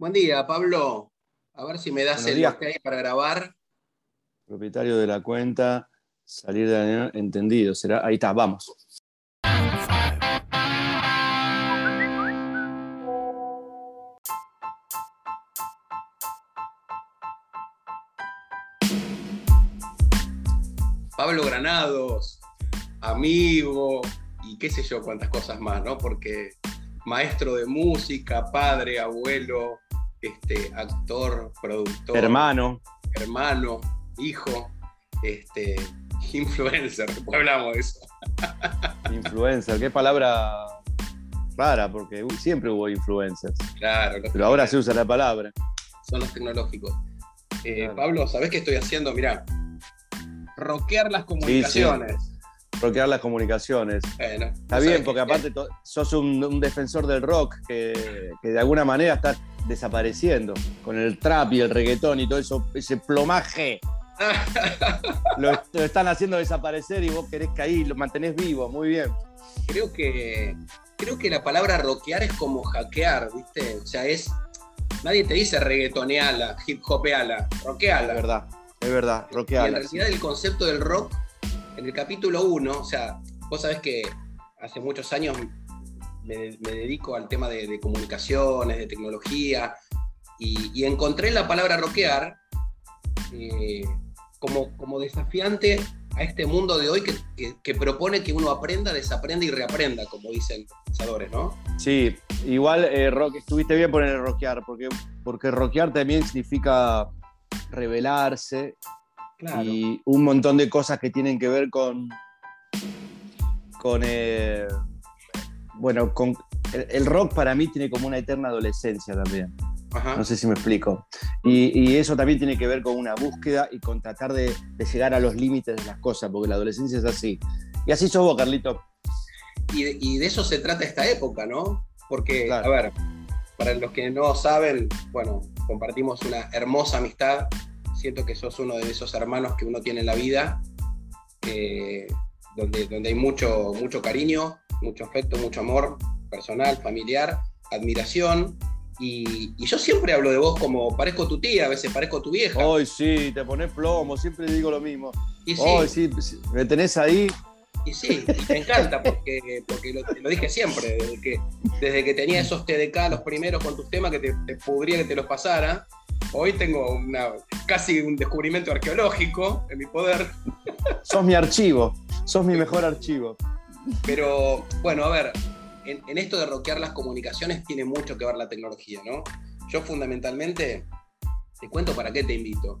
Buen día, Pablo. A ver si me das Buenos el días. que hay para grabar. Propietario de la cuenta, salir de la entendido. Será, ahí está, vamos. Pablo Granados, amigo y qué sé yo cuántas cosas más, ¿no? Porque maestro de música, padre, abuelo, este, actor, productor, Hermano, hermano, hijo, este, influencer, después hablamos de eso. influencer, qué palabra rara, porque siempre hubo influencers. Claro, los Pero ahora se usa la palabra. son los tecnológicos. Eh, Claro. Pablo, ¿sabés qué estoy haciendo? Mirá, rockear las comunicaciones. Bloquear las comunicaciones. Bueno, Está bien, porque que- aparte sos un, un defensor del rock que, que de alguna manera está desapareciendo. Con el trap y el reggaetón y todo eso, ese plomaje. Lo, est- lo están haciendo desaparecer y vos querés que ahí lo mantenés vivo. Muy bien. creo que creo que la palabra rockear es como hackear, ¿viste? O sea, es nadie te dice reggaetoneala, hip hopeala, Es rockeala. verdad, es verdad. Y en Rockeala. realidad el concepto del rock en el capítulo 1, o sea, vos sabés que hace muchos años me, me dedico al tema de, de comunicaciones, de tecnología, y, y encontré la palabra rockear eh, como, como desafiante a este mundo de hoy que, que- que propone que uno aprenda, desaprenda y reaprenda, como dicen los pensadores, ¿no? Sí, igual eh, rock, estuviste bien poner el rockear, porque, porque rockear también significa revelarse Claro. y un montón de cosas que tienen que ver con. con. eh, bueno, con. El, el rock para mí tiene como una eterna adolescencia también. Ajá. No sé si me explico. Y, y eso también tiene que ver con una búsqueda y con tratar de, de llegar a los límites de las cosas, porque la adolescencia es así. Y así sos vos, Carlito. Y de, y de eso se trata esta época, ¿no? Porque, Claro. a ver, para los que no saben, bueno, compartimos una hermosa amistad. Siento que sos uno de esos hermanos que uno tiene en la vida, eh, donde, donde hay mucho, mucho cariño, mucho afecto, mucho amor personal, familiar, admiración. Y, y yo siempre hablo de vos como parezco tu tía, a veces parezco tu vieja. Hoy sí, te pones plomo, siempre digo lo mismo. y sí, Hoy sí, me tenés ahí. Y sí, y me encanta porque, porque lo, lo dije siempre, desde que, desde que tenía esos TDK, los primeros con tus temas, que te, te pudría que te los pasara. Hoy tengo una, casi un descubrimiento arqueológico en mi poder. Sos mi archivo, sos mi mejor archivo. Pero bueno, a ver, en, en esto de rockear las comunicaciones tiene mucho que ver la tecnología, ¿no? Yo fundamentalmente, te cuento para qué te invito.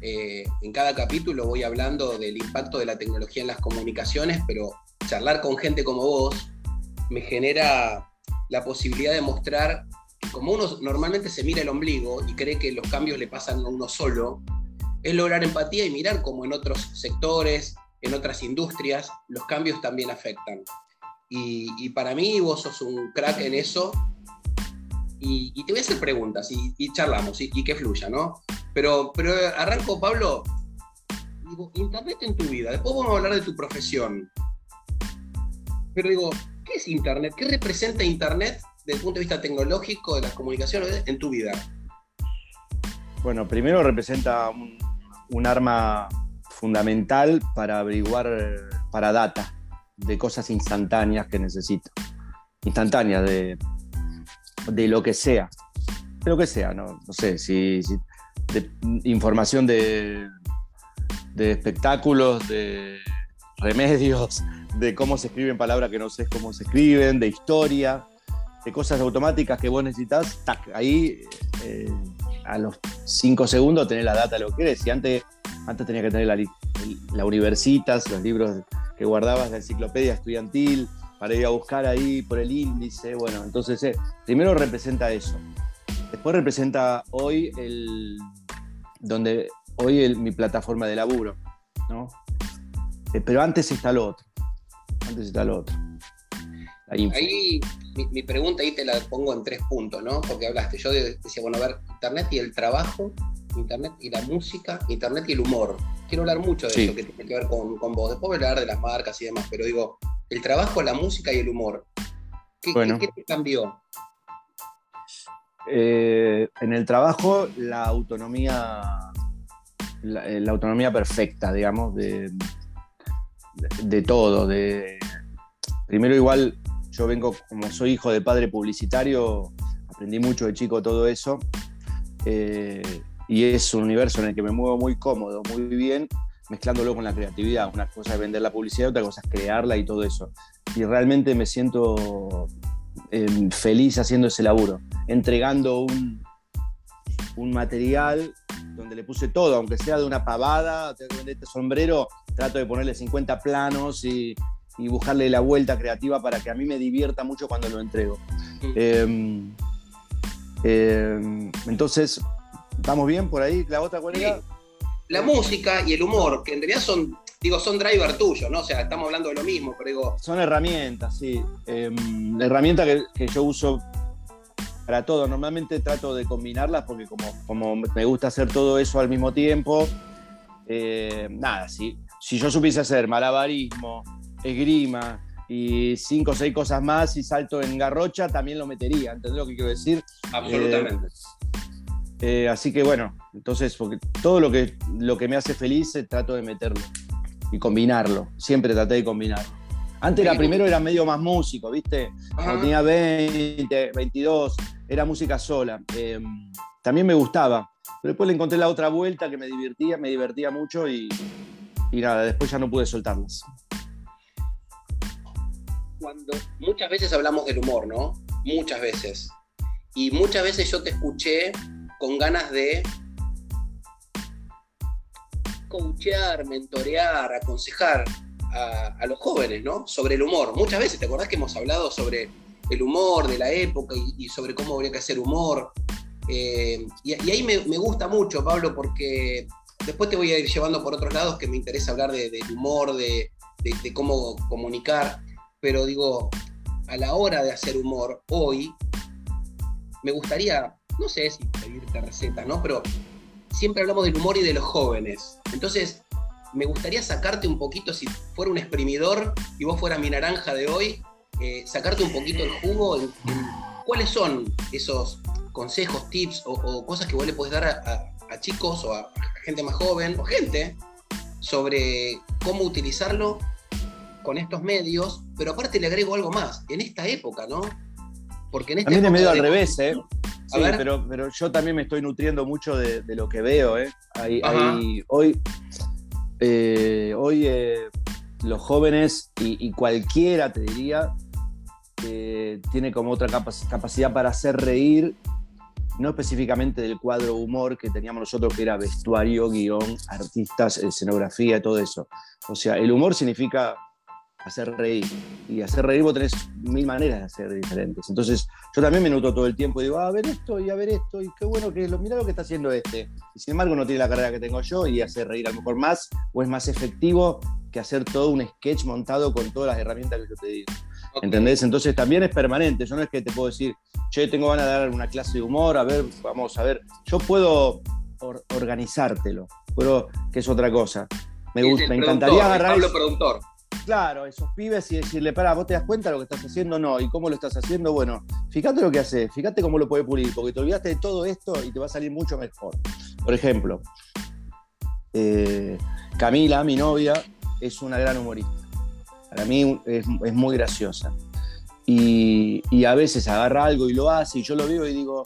Eh, en cada capítulo voy hablando del impacto de la tecnología en las comunicaciones, pero charlar con gente como vos me genera la posibilidad de mostrar como uno normalmente se mira el ombligo y cree que los cambios le pasan a uno solo, es lograr empatía y mirar cómo en otros sectores, en otras industrias, los cambios también afectan. Y, para mí vos sos un crack en eso. Y, te voy a hacer preguntas y, charlamos y, que fluya, ¿no? Pero, pero arranco, Pablo. Digo, Internet en tu vida. Después vamos a hablar de tu profesión. Pero digo, ¿qué es Internet? ¿Qué representa Internet desde el punto de vista tecnológico de las comunicaciones en tu vida? Bueno, primero representa un arma fundamental para averiguar, para data, de cosas instantáneas que necesito. Instantáneas de, de lo que sea. De lo que sea, no, no sé, si, si- de información de, de espectáculos, de remedios, de cómo se escriben palabras que no sé cómo se escriben, de historia, de cosas automáticas que vos necesitas, tac, ahí eh, a los cinco segundos tenés la data de lo que querés. Y antes, antes tenía que tener la, universitas, los libros que guardabas, la enciclopedia estudiantil, para ir a buscar ahí por el índice. Bueno, entonces, eh, primero representa eso. Después representa hoy el donde hoy el- mi plataforma de laburo, ¿no? Eh, pero antes está lo otro. Antes está lo otro. Ahí, mi, mi pregunta ahí te la pongo en tres puntos, ¿no? Porque hablaste, yo de- decía, bueno, a ver, Internet y el trabajo, Internet y la música, Internet y el humor. Quiero hablar mucho de Sí. eso que tiene que ver con, con vos. Después voy a hablar de las marcas y demás, pero digo, el trabajo, la música y el humor. ¿Qué, Bueno. qué- qué te cambió? Eh, en el trabajo, la autonomía, la, eh, autonomía perfecta, digamos, de, de, todo. De, primero, igual, yo vengo, como soy hijo de padre publicitario, aprendí mucho de chico todo eso. Eh, y es un universo en el que me muevo muy cómodo, muy bien, mezclándolo con la creatividad. Una cosa es vender la publicidad, otra cosa es crearla y todo eso. Y realmente me siento Em, feliz haciendo ese laburo, entregando un, un material donde le puse todo, aunque sea de una pavada, tengo que vender este sombrero, trato de ponerle 50 planos y, y, buscarle la vuelta creativa para que a mí me divierta mucho cuando lo entrego. Em, em, entonces, ¿estamos bien por ahí? ¿La otra cuál La música y el humor, que en realidad son digo, son driver tuyos, ¿no? O sea, estamos hablando de lo mismo, pero digo. Son herramientas, sí. Eh, herramientas que, yo uso para todo. Normalmente trato de combinarlas porque como, como me gusta hacer todo eso al mismo tiempo, eh, nada, si, si yo supiese hacer malabarismo, esgrima y cinco o seis cosas más y salto en garrocha, también lo metería, ¿entendés lo que quiero decir? Absolutamente. Eh, así que bueno, entonces, porque todo lo que, lo que me hace feliz trato de meterlo y combinarlo. Siempre traté de combinarlo. Antes era primero era medio más músico, ¿viste? Cuando tenía 20, 22, era música sola. Em, también me gustaba. Pero después le encontré la otra vuelta que me divertía, me divertía mucho y, y nada, después ya no pude soltarlas. Cuando muchas veces hablamos del humor, ¿no? Muchas veces. Y muchas veces yo te escuché con ganas de coachear, mentorear, aconsejar a, los jóvenes, ¿no? Sobre el humor. Muchas veces, ¿te acordás que hemos hablado sobre el humor de la época y, sobre cómo habría que hacer humor? Eh, y, ahí me, gusta mucho, Pablo, porque después te voy a ir llevando por otros lados que me interesa hablar del humor, de, cómo comunicar, pero digo, a la hora de hacer humor, hoy, me gustaría, no sé si pedirte recetas, ¿no? Pero siempre hablamos del humor y de los jóvenes. Entonces, me gustaría sacarte un poquito, si fuera un exprimidor y vos fueras mi naranja de hoy, eh, sacarte un poquito el jugo en, cuáles son esos consejos, tips o, cosas que vos le podés dar a, chicos o a, gente más joven o gente sobre cómo utilizarlo con estos medios, pero aparte le agrego algo más, en esta época, ¿no? Porque en esta También es medio al revés, ¿eh? Sí, pero, pero yo también me estoy nutriendo mucho de, lo que veo. ¿eh? hoy eh, hoy eh, los jóvenes y, cualquiera, te diría, tiene como otra capacidad para hacer reír, no específicamente del cuadro humor que teníamos nosotros, que era vestuario, guion, artistas, escenografía, todo eso. O sea, el humor significa hacer reír. Y hacer reír vos tenés mil maneras de hacer diferentes. Entonces, yo también me noto todo el tiempo y digo, ah, a ver esto y a ver esto, y qué bueno que lo, mira lo que está haciendo este. Y sin embargo, no tiene la carrera que tengo yo y hacer reír a lo mejor más o es más efectivo que hacer todo un sketch montado con todas las herramientas que yo te digo. ¿Entendés? Entonces también es permanente. Yo no es que te puedo decir, che, tengo ganas de dar una clase de humor, a ver, vamos a ver. Yo puedo organizártelo, pero que es otra cosa. Me, gusta, me encantaría agarrar. Pablo productor claro, esos pibes y decirle, para, vos te das cuenta de lo que estás haciendo, no, y cómo lo estás haciendo, bueno, fíjate lo que haces, fíjate cómo lo puede pulir, porque te olvidaste de todo esto y te va a salir mucho mejor. Por ejemplo, eh, Camila, mi novia, es una gran humorista. Para mí es, muy graciosa. Y, y, a veces agarra algo y lo hace, y yo lo veo y digo,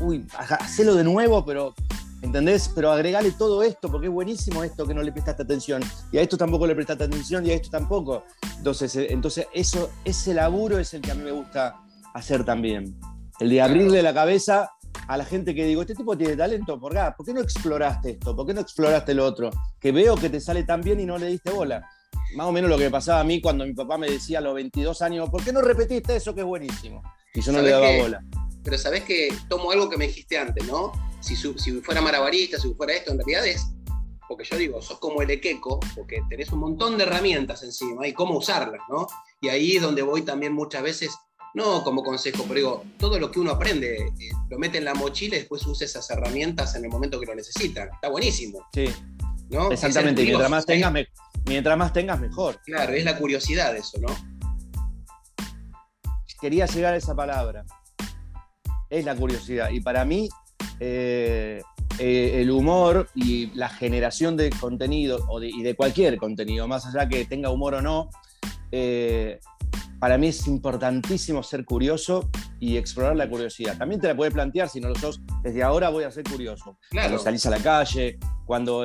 uy, hacelo de nuevo, pero ¿Entendés? Pero agregale todo esto, porque es buenísimo esto que no le prestaste atención. Y a esto tampoco le prestaste atención y a esto tampoco. Entonces, eh, entonces eso, ese laburo es el que a mí me gusta hacer también. El de abrirle la cabeza a la gente que digo, este tipo tiene talento, ¿por qué, ¿por qué no exploraste esto? ¿Por qué no exploraste lo otro? Que veo que te sale tan bien y no le diste bola. Más o menos lo que me pasaba a mí cuando mi papá me decía a los 22 años, ¿por qué no repetiste eso que es buenísimo? Y yo no le daba bola. Pero sabés que tomo algo que me dijiste antes, ¿no? Si, si fuera marabarista, si fuera esto, en realidad es, porque yo digo, sos como el equeco, porque tenés un montón de herramientas encima y cómo usarlas, ¿no? Y ahí es donde voy también muchas veces, no como consejo, pero digo, todo lo que uno aprende, eh, lo mete en la mochila y después usa esas herramientas en el momento que lo necesitan. Está buenísimo. Sí. ¿no? Exactamente, mientras más, tengas, mientras más tengas, mejor. Claro, es la curiosidad eso, ¿no? Quería llegar a esa palabra. es la curiosidad. Y para mí, eh, eh, el humor y la generación de contenido o y de cualquier contenido, más allá que tenga humor o no, eh, para mí es importantísimo ser curioso y explorar la curiosidad. También te la puedes plantear si no lo sos. Desde ahora voy a ser curioso. Cuando salís a la calle, cuando,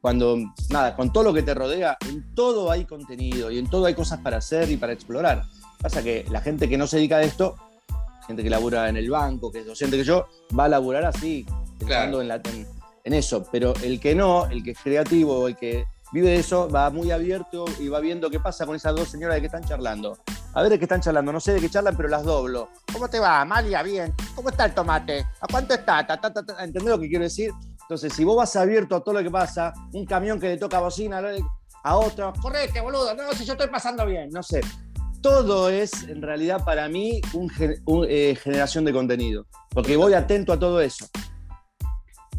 cuando, nada, con todo lo que te rodea, en todo hay contenido y en todo hay cosas para hacer y para explorar. Pasa que la gente que no se dedica a esto gente que labura en el banco, que es docente que yo, va a laburar así, pensando en, la, en, eso. Pero el que no, el que es creativo, el que vive de eso, va muy abierto y va viendo qué pasa con esas dos señoras de que están charlando. A ver de qué están charlando, no sé de qué charlan, pero las doblo. ¿Cómo te va, Amalia? Bien. ¿Cómo está el tomate? ¿A cuánto está? ¿Entendés lo que quiero decir? Entonces, si vos vas abierto a todo lo que pasa, un camión que le toca bocina a otro, correte, boludo, no, si yo estoy pasando bien, no sé todo es en realidad para mí un, eh, generación de contenido, porque voy atento a todo eso.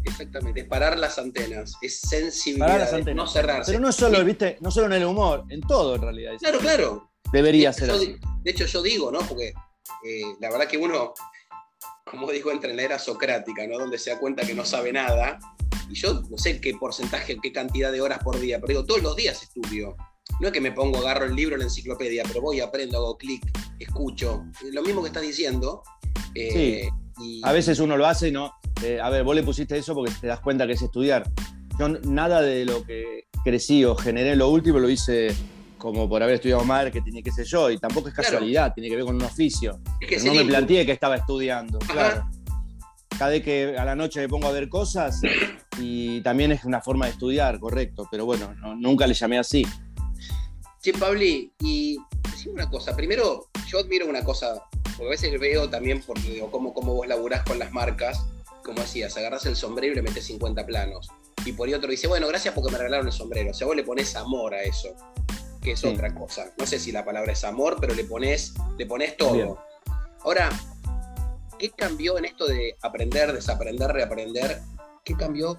Exactamente, es parar las antenas, es sensibilidad, no cerrarse. Pero no solo, viste, no solo en el humor, en todo en realidad. Claro, claro. Debería ser así. De hecho, yo digo, ¿no? Porque eh, la verdad que uno, como digo, entra en la era socrática, ¿no? Donde se da cuenta que no sabe nada. Y yo no sé qué porcentaje, qué cantidad de horas por día, pero digo, todos los días estudio no es que me pongo, agarro el libro, la enciclopedia, pero voy, aprendo, hago clic, escucho. Lo mismo que estás diciendo. Eh, a veces uno lo hace y no. Eh, a ver, vos le pusiste eso porque te das cuenta que es estudiar. Yo nada de lo que crecí o generé lo último lo hice como por haber estudiado marketing y qué sé yo, y tampoco es casualidad, tiene que ver con un oficio. no me planteé que estaba estudiando, claro. Cada vez que a la noche me pongo a ver cosas y también es una forma de estudiar, correcto, pero bueno, nunca le llamé así. Che, Pabli, y decime una cosa. Primero, yo admiro una cosa, porque a veces veo también, porque digo, cómo, cómo vos laburás con las marcas, como decías, agarras el sombrero y le metes 50 planos. Y por ahí otro dice, bueno, gracias porque me regalaron el sombrero. O sea, vos le pones amor a eso, que es otra cosa. No sé si la palabra es amor, pero le pones, le pones todo. Ahora, ¿qué cambió en esto de aprender, desaprender, reaprender? ¿Qué cambió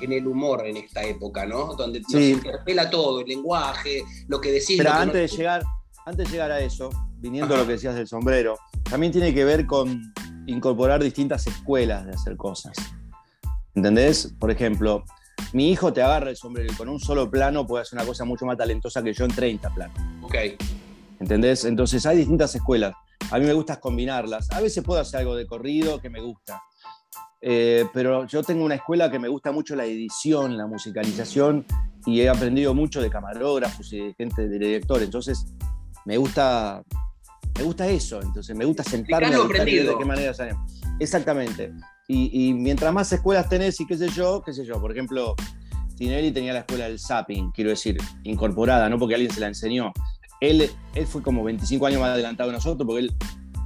en el humor en esta época, ¿no? Donde nos interpela todo, el lenguaje, lo que decís. Pero antes, de llegar, antes de llegar a eso, viniendo a lo que decías del sombrero, también tiene que ver con incorporar distintas escuelas de hacer cosas. ¿Entendés? Por ejemplo, mi hijo te agarra el sombrero y con un solo plano puede hacer una cosa mucho más talentosa que yo en 30 planos. Ok. ¿Entendés? Entonces hay distintas escuelas. A mí me gusta combinarlas. A veces puedo hacer algo de corrido que me gusta. Eh, pero yo tengo una escuela que me gusta mucho la edición, la musicalización, y he aprendido mucho de camarógrafos y de gente, de directores. Entonces, me gusta, me gusta eso. Entonces, me gusta sentarme a de qué manera salen. Exactamente. Y, mientras más escuelas tenés y qué sé yo, qué sé yo, por ejemplo, Tinelli tenía la escuela del zapping, quiero decir, incorporada, no porque alguien se la enseñó. Él, él fue como 25 años más adelantado que nosotros, porque él,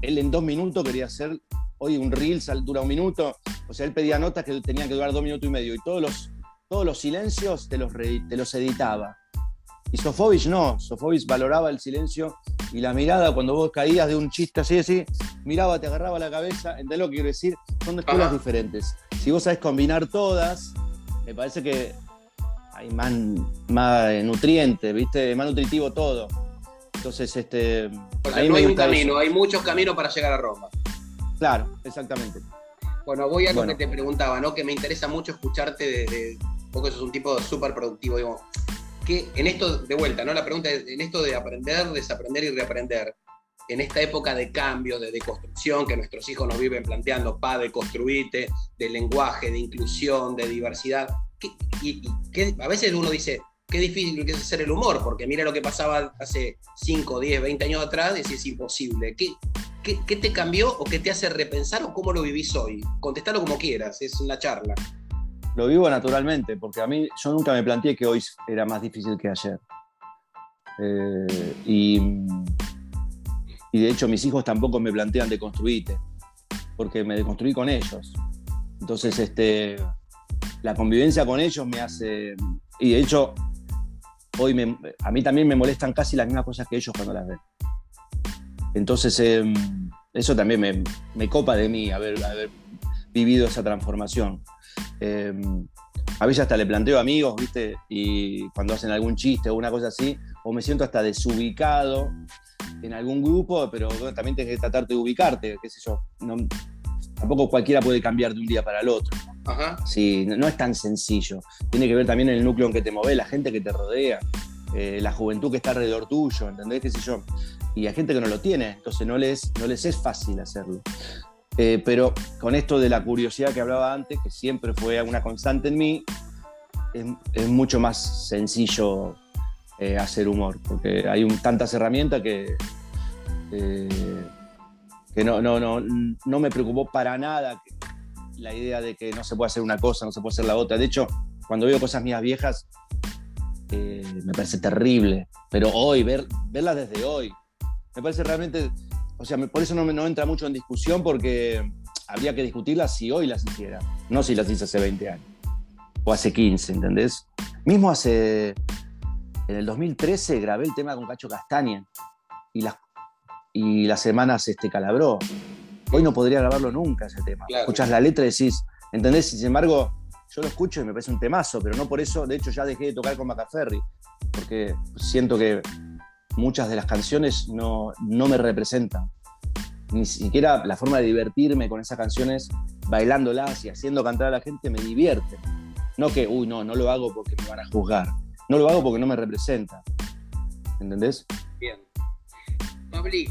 él en dos minutos quería hacer hoy un reel dura un minuto, o sea, él pedía notas que tenían que durar dos minutos y medio y todos los, todos los silencios te los, te los editaba. Y Sofovich no, Sofovich valoraba el silencio y la mirada cuando vos caías de un chiste así, así, miraba, te agarraba la cabeza, ¿entendés lo que quiero decir? Son escuelas diferentes. Si vos sabés combinar todas, me parece que hay más, más nutriente, ¿viste? Más nutritivo todo. Entonces, este. ahí no hay un camino, hay muchos caminos para llegar a Roma. Claro, exactamente. Bueno, voy a lo que te preguntaba, ¿no? Que me interesa mucho escucharte de, porque sos un tipo súper productivo, digo, que en esto, de vuelta, ¿no? La pregunta es, en esto de aprender, desaprender y reaprender, en esta época de cambio, de deconstrucción que nuestros hijos nos viven planteando, pa, de construirte, de lenguaje, de inclusión, de diversidad, y, que a veces uno dice, qué difícil es hacer el humor, porque mira lo que pasaba hace 5, 10, 20 años atrás, y es imposible. ¿Qué, ¿Qué, te cambió o qué te hace repensar o cómo lo vivís hoy? Contestalo como quieras, es una charla. Lo vivo naturalmente, porque a mí yo nunca me planteé que hoy era más difícil que ayer. Eh, y, de hecho mis hijos tampoco me plantean de construirte, porque me deconstruí con ellos. Entonces, este, la convivencia con ellos me hace... Y de hecho, hoy a mí también me molestan casi las mismas cosas que ellos cuando las ven. Entonces, em, eso también me, copa de mí, haber, vivido esa transformación. Em, a veces hasta le planteo amigos, ¿viste? Y cuando hacen algún chiste o una cosa así, o me siento hasta desubicado en algún grupo, pero también tienes que tratar de ubicarte, qué sé yo. tampoco cualquiera puede cambiar de un día para el otro. Sí, no, es tan sencillo. Tiene que ver también el núcleo en que te mueve, la gente que te rodea, eh, la juventud que está alrededor tuyo, ¿entendés? ¿Qué sé yo? Y hay gente que no lo tiene, entonces no les, no les es fácil hacerlo. Eh, pero con esto de la curiosidad que hablaba antes, que siempre fue una constante en mí, es, mucho más sencillo eh, hacer humor, porque hay tantas herramientas que, no, no me preocupó para nada la idea de que no se puede hacer una cosa, no se puede hacer la otra. De hecho, cuando veo cosas mías viejas, eh, me parece terrible. Pero hoy, ver, verlas desde hoy, me parece realmente, o sea, por eso no, no entra mucho en discusión porque habría que discutirlas si hoy las hiciera, no si las hice hace 20 años o hace 15, ¿entendés? Mismo hace, en el 2013 grabé el tema con Cacho Castaña y las, y las semanas este, calabró. Hoy no podría grabarlo nunca ese tema. Escuchas la letra y decís, ¿entendés? Sin embargo, yo lo escucho y me parece un temazo, pero no por eso, de hecho ya dejé de tocar con Macaferri, porque siento que muchas de las canciones no, no me representan. Ni siquiera la forma de divertirme con esas canciones, bailándolas y haciendo cantar a la gente, me divierte. No que, uy, no, no lo hago porque me van a juzgar. No lo hago porque no me representa. ¿Entendés? Bien. Pabli,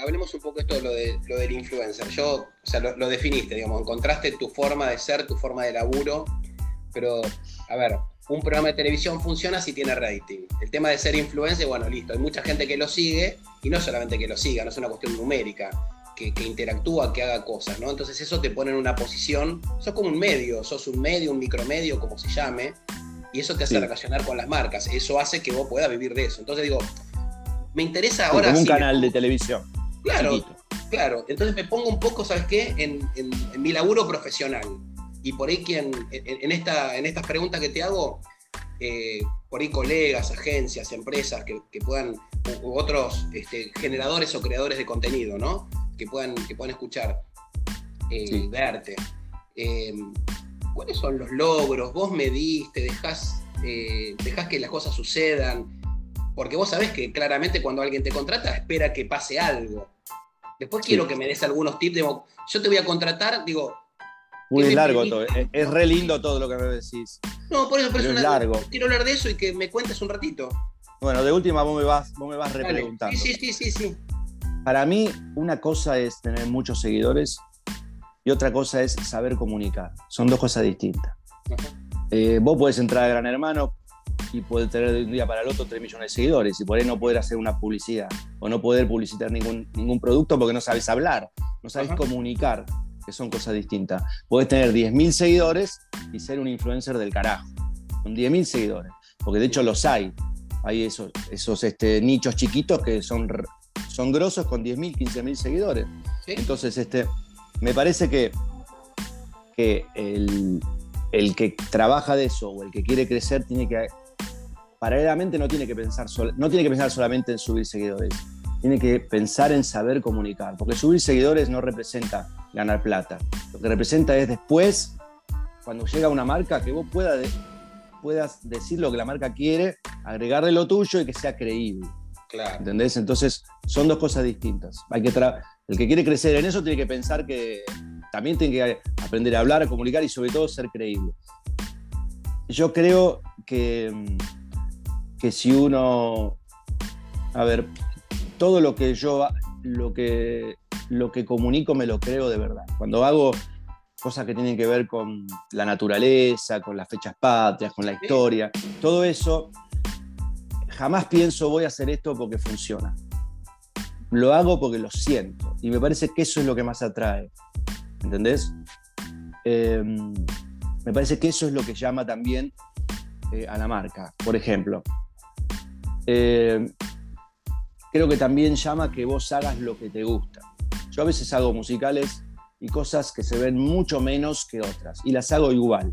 hablemos un poco esto de lo, de, lo del influencer. Yo, o sea, lo, definiste, digamos, encontraste tu forma de ser, tu forma de laburo, pero, a ver, un programa de televisión funciona si tiene rating. El tema de ser influencer, bueno, listo, hay mucha gente que lo sigue, y no solamente que lo siga, no es una cuestión numérica, que, interactúa, que haga cosas, ¿no? Entonces eso te pone en una posición, sos como un medio, sos un medio, un micromedio, como se llame, y eso te hace relacionar con las marcas, eso hace que vos puedas vivir de eso. Entonces digo, me interesa ahora... como un canal de televisión. Claro, claro. Entonces me pongo un poco, ¿sabes qué? En, mi laburo profesional. Y por ahí quien, en, esta, en estas preguntas que te hago, eh, por ahí colegas, agencias, empresas que, puedan, u, otros este, generadores o creadores de contenido, ¿no? Que puedan, que puedan escuchar, eh, verte. Em, ¿Cuáles son los logros? ¿Vos mediste? ¿Dejás, eh, dejás que las cosas sucedan? Porque vos sabés que claramente cuando alguien te contrata espera que pase algo. Después quiero que me des algunos tips. yo te voy a contratar, digo. Muy largo todo. Es, re lindo todo lo que me decís. No, por eso, por es largo. quiero hablar de eso y que me cuentes un ratito. Bueno, de última vos me vas, vos me vas repreguntando. Sí, sí, sí, sí, Para mí, una cosa es tener muchos seguidores y otra cosa es saber comunicar. Son dos cosas distintas. Eh, vos podés entrar a Gran Hermano y poder tener de un día para el otro 3 millones de seguidores y por ahí no poder hacer una publicidad o no poder publicitar ningún, ningún producto porque no sabes hablar, no sabes comunicar, que son cosas distintas. Puedes tener 10.000 seguidores y ser un influencer del carajo, con 10.000 seguidores, porque de hecho los hay. Hay esos, esos este, nichos chiquitos que son, son grosos con 10.000, 15.000 seguidores. Entonces, este, me parece que, que el, el que trabaja de eso o el que quiere crecer tiene que paralelamente no tiene que pensar, no tiene que pensar solamente en subir seguidores, tiene que pensar en saber comunicar, porque subir seguidores no representa ganar plata, lo que representa es después, cuando llega una marca, que vos puedas, puedas decir lo que la marca quiere, agregarle lo tuyo y que sea creíble. Claro. ¿Entendés? Entonces son dos cosas distintas. Hay que el que quiere crecer en eso tiene que pensar que también tiene que aprender a hablar, a comunicar y sobre todo ser creíble. Yo creo que mm, que si uno, a ver, todo lo que yo, lo que, lo que comunico me lo creo de verdad. Cuando hago cosas que tienen que ver con la naturaleza, con las fechas patrias, con la historia, todo eso, jamás pienso voy a hacer esto porque funciona. Lo hago porque lo siento. Y me parece que eso es lo que más atrae. ¿Entendés? Em, me parece que eso es lo que llama también eh, a la marca. Por ejemplo, eh, creo que también llama que vos hagas lo que te gusta. Yo a veces hago musicales y cosas que se ven mucho menos que otras, y las hago igual.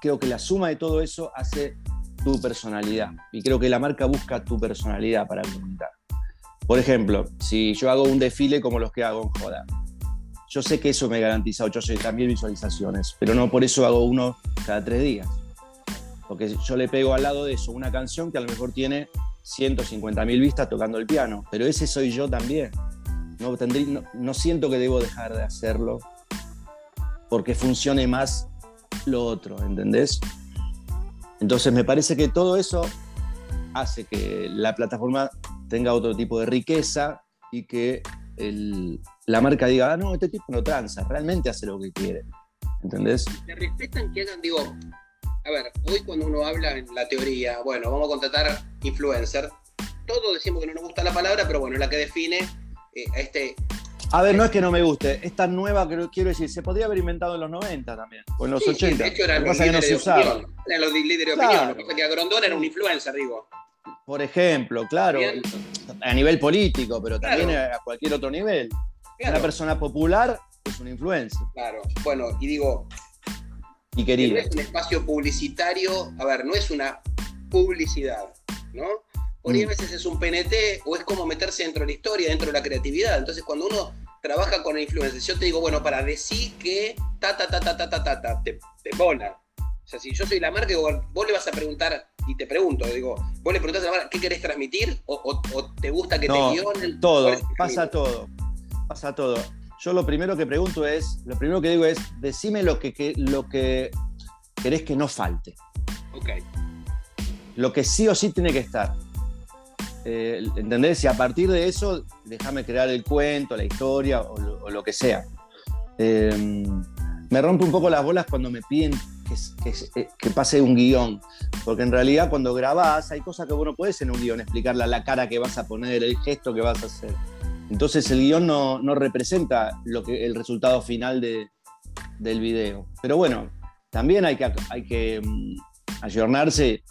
Creo que la suma de todo eso hace tu personalidad, y creo que la marca busca tu personalidad para comunicar. Por ejemplo, si yo hago un desfile como los que hago en Joda, yo sé que eso me garantiza 8 también visualizaciones, pero no por eso hago uno cada tres días. Porque yo le pego al lado de eso una canción que a lo mejor tiene 150 mil vistas tocando el piano, pero ese soy yo también. No, no, siento que debo dejar de hacerlo porque funcione más lo otro, ¿entendés? Entonces me parece que todo eso hace que la plataforma tenga otro tipo de riqueza y que la marca diga, ah, no, este tipo no tranza, realmente hace lo que quiere. ¿Entendés? ¿Te respetan que hagan, digo, a ver, hoy cuando uno habla en la teoría, bueno, vamos a contratar influencer, todos decimos que no nos gusta la palabra, pero bueno, es la que define eh, a este... A ver, no es que no me guste, esta nueva, quiero decir, se podría haber inventado en los 90 también, o en los 80. de hecho, eran los líderes de opinión. Eran los líderes de opinión. Lo que pasa es que Grondona era un influencer, digo. Por ejemplo, claro, a nivel político, pero también a cualquier otro nivel. Una persona popular es un influencer. Claro, bueno, y digo, y querido. No es un espacio publicitario, a ver, no es una publicidad, ¿no? Por ahí a mm. veces es un PNT o es como meterse dentro de la historia, dentro de la creatividad. Entonces, cuando uno trabaja con influencers, yo te digo, bueno, para decir que ta, ta, ta, ta, ta, ta, ta, ta te, te bola. O sea, si yo soy la marca, vos le vas a preguntar, y te pregunto, digo, vos le preguntás a la marca, ¿qué querés transmitir? ¿O, te gusta que te guionen? Todo, pasa todo, pasa todo yo lo primero que pregunto es, lo primero que digo es, decime lo que, lo que querés que no falte. Ok. Lo que sí o sí tiene que estar. Eh, ¿Entendés? Y a partir de eso, déjame crear el cuento, la historia o lo, que sea. Eh, me rompe un poco las bolas cuando me piden que, que, que, pase un guion, porque en realidad cuando grabás hay cosas que vos no podés en un guion explicarle la cara que vas a poner, el gesto que vas a hacer. Entonces el guion no, representa lo que, el resultado final del video. Pero bueno, también hay que, hay que mm, ayornarse.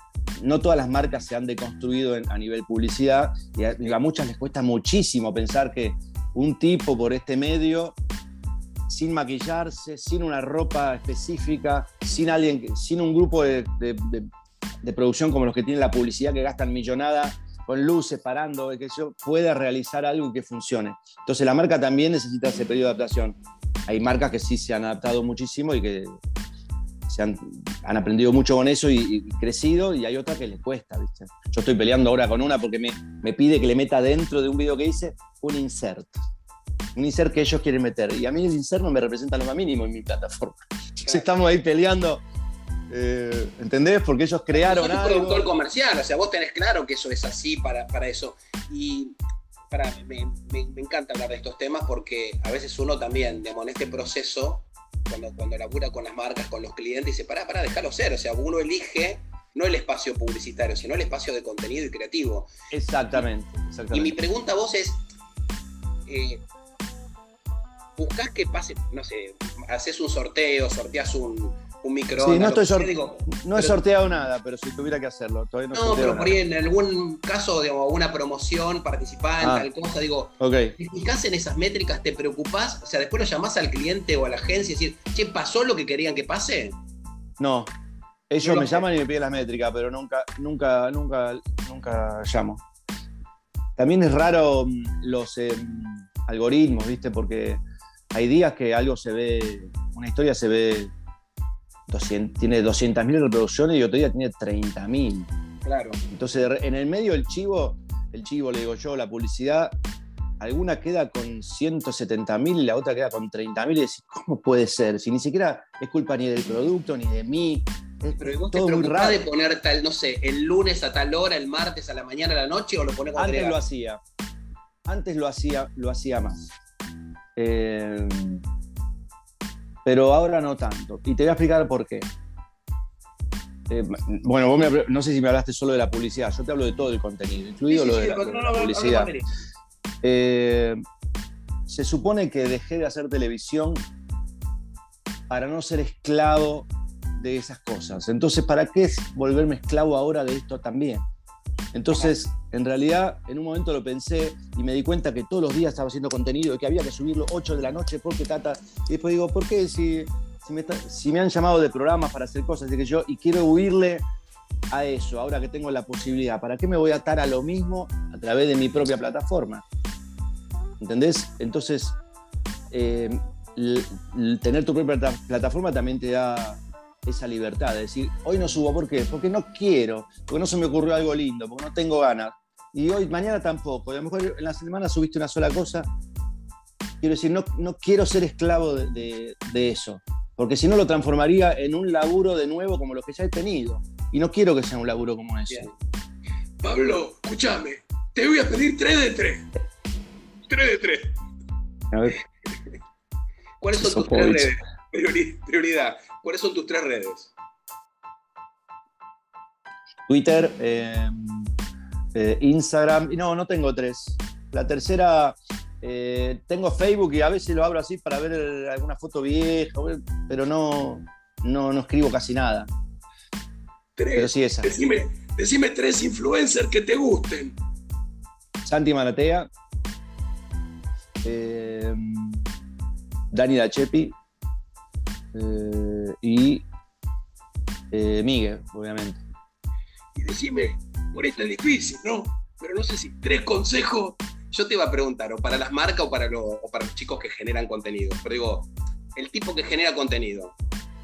No todas las marcas se han deconstruido a nivel publicidad y a, muchas les cuesta muchísimo pensar que un tipo por este medio sin maquillarse, sin una ropa específica, sin alguien, sin un grupo de, de, producción como los que tienen la publicidad que gastan millonada con luces, parando, que yo pueda realizar algo que funcione. Entonces la marca también necesita ese periodo de adaptación. Hay marcas que sí se han adaptado muchísimo y que se han, aprendido mucho con eso y, crecido, y hay otras que les cuesta, ¿viste? Yo estoy peleando ahora con una porque me, me pide que le meta dentro de un video que hice un insert. Un insert que ellos quieren meter. Y a mí el insert no me representa lo más mínimo en mi plataforma. Entonces estamos ahí peleando eh, ¿Entendés? Porque ellos crearon un productor comercial, o sea, vos tenés claro que eso es así para, para eso. Y para, me, me, encanta hablar de estos temas porque a veces uno también, digamos, en este proceso, cuando, cuando labura con las marcas, con los clientes, dice, pará, pará, déjalo ser. O sea, uno elige no el espacio publicitario, sino el espacio de contenido y creativo. Exactamente. Y mi pregunta a vos es, eh, ¿buscás que pase, no sé, haces un sorteo, sorteas un, un microondas. Sí, no, estoy no he sorteado nada, pero si tuviera que hacerlo. Todavía no, no pero por ahí en algún caso, digamos, una promoción, participar en ah, tal cosa, digo, okay. ¿te fijas en esas métricas? ¿Te preocupás? O sea, después lo llamás al cliente o a la agencia y decir, che, ¿pasó lo que querían que pase? No. Ellos me llaman y me piden las métricas, pero nunca, nunca, nunca, nunca llamo. También es raro mm, los em, algoritmos, ¿viste? Porque hay días que algo se ve, una historia se ve tiene 200.000 reproducciones y otro día tiene 30.000. Claro. Entonces, en el medio el chivo, el chivo le digo yo, la publicidad, alguna queda con 170.000 y la otra queda con 30.000 y decís, ¿cómo puede ser? Si ni siquiera es culpa ni del producto ni de mí. Es Pero vos te preocupás de poner tal, no sé, el lunes a tal hora, el martes a la mañana, a la noche o lo pones Antes lo hacía. Antes lo hacía, lo hacía más. Eh, pero ahora no tanto. Y te voy a explicar por qué. Eh, bueno, vos no sé si me hablaste solo de la publicidad, yo te hablo de todo el contenido, incluido lo de la, publicidad. Eh, se supone que dejé de hacer televisión para no ser esclavo de esas cosas. Entonces, ¿para qué volverme esclavo ahora de esto también? Entonces, en realidad, en un momento lo pensé y me di cuenta que todos los días estaba haciendo contenido y que había que subirlo 8 de la noche porque tata. Y después digo, ¿por qué si, si, me, han llamado de programas para hacer cosas y que yo y quiero huirle a eso ahora que tengo la posibilidad? ¿Para qué me voy a atar a lo mismo a través de mi propia plataforma? ¿Entendés? Entonces, eh, tener tu propia plataforma también te da esa libertad de decir, hoy no subo, ¿por qué? Porque no quiero, porque no se me ocurrió algo lindo, porque no tengo ganas. Y hoy, mañana tampoco. a lo mejor en la semana subiste una sola cosa. Quiero decir, no, no quiero ser esclavo de, eso. Porque si no lo transformaría en un laburo de nuevo como los que ya he tenido. Y no quiero que sea un laburo como ese. Pablo, escúchame. Te voy a pedir 3 de 3. 3 de 3. A ver. ¿Cuáles son tus tres redes? Prioridad. ¿Cuáles son tus tres redes? Twitter, eh, eh, Instagram. No, no tengo tres. La tercera, eh, tengo Facebook y a veces lo abro así para ver alguna foto vieja, pero no, no, escribo casi nada. Tres. Pero sí esa. Decime, tres influencers que te gusten. Santi Maratea. Dani Dachepi. Y Miguel, obviamente. Y decime, por esto es difícil, ¿no? Pero no sé si tres consejos. Yo te iba a preguntar, o para las marcas o para, para los chicos que generan contenido. Pero digo, el tipo que genera contenido,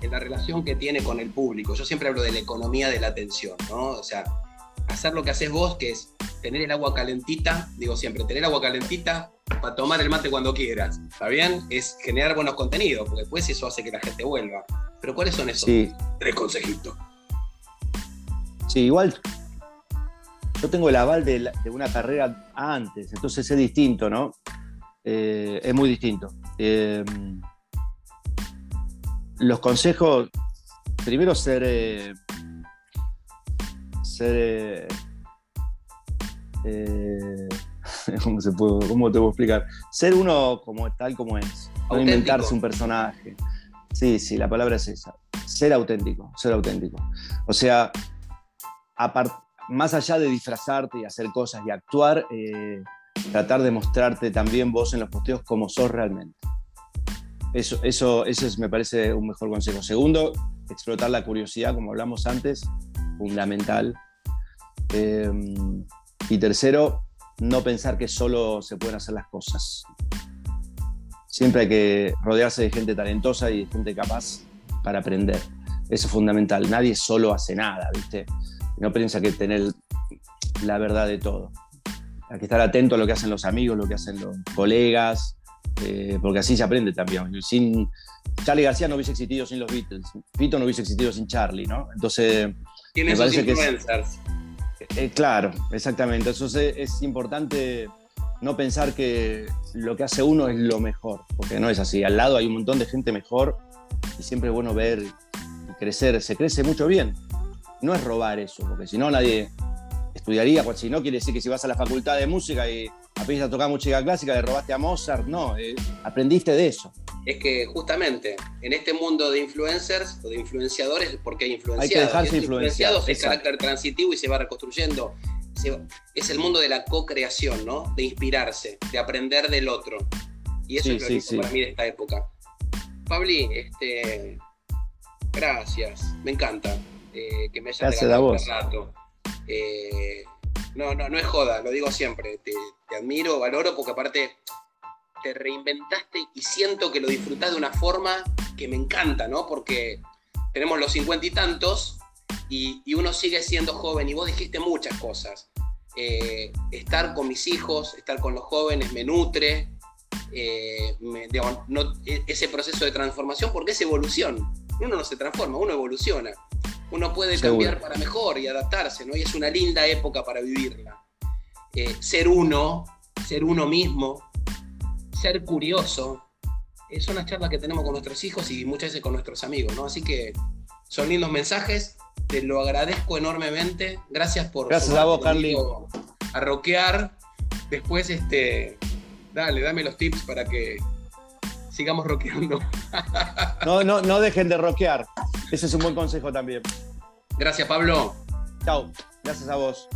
en la relación que tiene con el público. Yo siempre hablo de la economía de la atención, ¿no? O sea, hacer lo que haces vos, que es tener el agua calentita, digo siempre, tener agua calentita para tomar el mate cuando quieras, ¿está bien? Es generar buenos contenidos, porque después eso hace que la gente vuelva. Pero ¿cuáles son esos tres consejitos? Sí, igual yo tengo el aval de, una carrera antes, entonces es distinto, ¿no? Eh, es muy distinto. Eh, los consejos, primero ser... Eh, ser ¿cómo, se puede, ¿Cómo te puedo explicar? Ser uno como tal como es, no inventarse un personaje. Sí, sí, la palabra es esa. Ser auténtico, ser auténtico. O sea, más allá de disfrazarte y hacer cosas y actuar, eh, tratar de mostrarte también vos en los posteos como sos realmente. Eso, eso, es, me parece un mejor consejo. Segundo, explotar la curiosidad, como hablamos antes, fundamental. Em, y tercero, no pensar que solo se pueden hacer las cosas. Siempre hay que rodearse de gente talentosa y de gente capaz para aprender. Eso es fundamental. Nadie solo hace nada, ¿viste? no piensa que tener la verdad de todo. Hay que estar atento a lo que hacen los amigos, lo que hacen los colegas, eh, porque así se aprende también. Sin Charlie García no hubiese existido sin los Beatles, Fito no hubiese existido sin Charlie, ¿no? Entonces, me parece que es, eh, claro, exactamente. Eso es, importante no pensar que lo que hace uno es lo mejor, porque no es así. Al lado hay un montón de gente mejor y siempre es bueno ver y crecer. Se crece mucho bien no es robar eso, porque si no nadie estudiaría, pues si no quiere decir que si vas a la facultad de música y aprendiste a tocar música clásica, le robaste a Mozart, no, eh, aprendiste de eso. Es que justamente en este mundo de influencers o de influenciadores, porque hay influenciados, hay que dejarse influenciados, es carácter transitivo y se va reconstruyendo. es el mundo de la co-creación, ¿no? De inspirarse, de aprender del otro. Y eso es lo para mí de esta época. Pabli, este, gracias, me encanta. Eh, que me hayas Gracias regalado este rato. Eh, no, no, no es joda, lo digo siempre. Te, admiro, valoro, porque aparte te reinventaste y siento que lo disfrutás de una forma que me encanta, ¿no? Porque tenemos los cincuenta y tantos y, uno sigue siendo joven y vos dijiste muchas cosas. Eh, estar con mis hijos, estar con los jóvenes me nutre, no, e, ese proceso de transformación, porque es evolución. Uno no se transforma, uno evoluciona uno puede cambiar para mejor y adaptarse, ¿no? Y es una linda época para vivirla. Eh, ser uno, ser uno mismo, ser curioso, es una charla que tenemos con nuestros hijos y muchas veces con nuestros amigos, ¿no? Así que son lindos mensajes, te lo agradezco enormemente. Gracias por Gracias a vos, Carly. A rockear. Después, este, dale, dame los tips para que sigamos rockeando. No, no, no dejen de rockear. Ese es un buen consejo también. Gracias, Pablo. Chao. Gracias a vos.